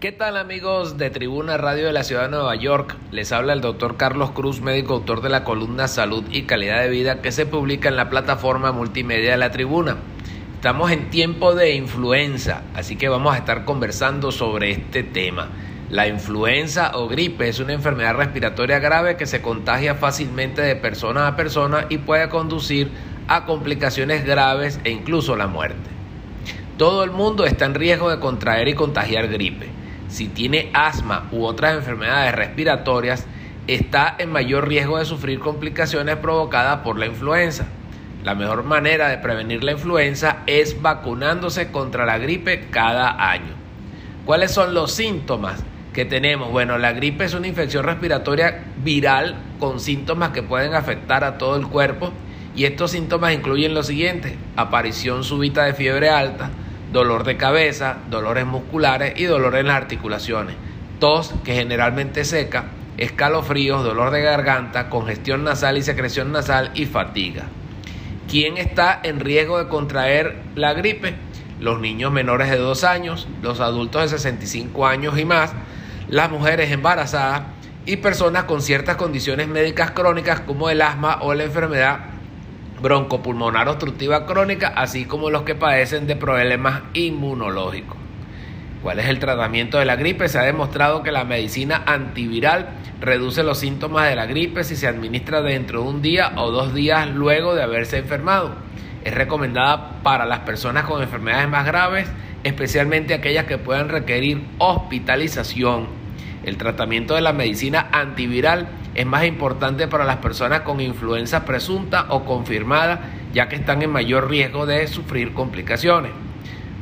¿Qué tal amigos de Tribuna Radio de la Ciudad de Nueva York? Les habla el doctor Carlos Cruz, médico autor de la columna Salud y Calidad de Vida que se publica en la plataforma multimedia de la Tribuna. Estamos en tiempo de influenza, así que vamos a estar conversando sobre este tema. La influenza o gripe es una enfermedad respiratoria grave que se contagia fácilmente de persona a persona y puede conducir a complicaciones graves e incluso la muerte. Todo el mundo está en riesgo de contraer y contagiar gripe si tiene asma u otras enfermedades respiratorias, está en mayor riesgo de sufrir complicaciones provocadas por la influenza. La mejor manera de prevenir la influenza es vacunándose contra la gripe cada año. ¿Cuáles son los síntomas que tenemos? Bueno, la gripe es una infección respiratoria viral con síntomas que pueden afectar a todo el cuerpo y estos síntomas incluyen los siguientes, aparición súbita de fiebre alta, dolor de cabeza, dolores musculares y dolor en las articulaciones, tos que generalmente seca, escalofríos, dolor de garganta, congestión nasal y secreción nasal y fatiga. ¿Quién está en riesgo de contraer la gripe? Los niños menores de 2 años, los adultos de 65 años y más, las mujeres embarazadas y personas con ciertas condiciones médicas crónicas como el asma o la enfermedad broncopulmonar obstructiva crónica, así como los que padecen de problemas inmunológicos. ¿Cuál es el tratamiento de la gripe? Se ha demostrado que la medicina antiviral reduce los síntomas de la gripe si se administra dentro de un día o dos días luego de haberse enfermado. Es recomendada para las personas con enfermedades más graves, especialmente aquellas que puedan requerir hospitalización. El tratamiento de la medicina antiviral es más importante para las personas con influenza presunta o confirmada, ya que están en mayor riesgo de sufrir complicaciones.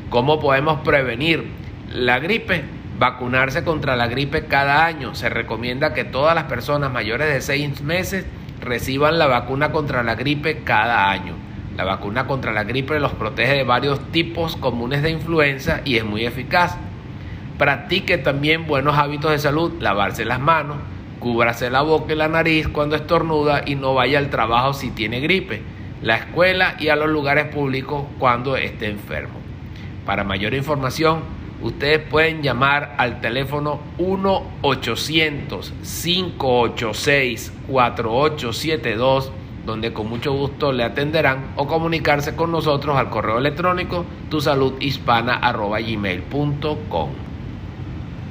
¿Cómo podemos prevenir la gripe? Vacunarse contra la gripe cada año. Se recomienda que todas las personas mayores de 6 meses reciban la vacuna contra la gripe cada año. La vacuna contra la gripe los protege de varios tipos comunes de influenza y es muy eficaz. Practique también buenos hábitos de salud, lavarse las manos, Cúbrase la boca y la nariz cuando estornuda y no vaya al trabajo si tiene gripe, la escuela y a los lugares públicos cuando esté enfermo. Para mayor información, ustedes pueden llamar al teléfono 1-800-586-4872, donde con mucho gusto le atenderán, o comunicarse con nosotros al correo electrónico tusaludhispana.gmail.com.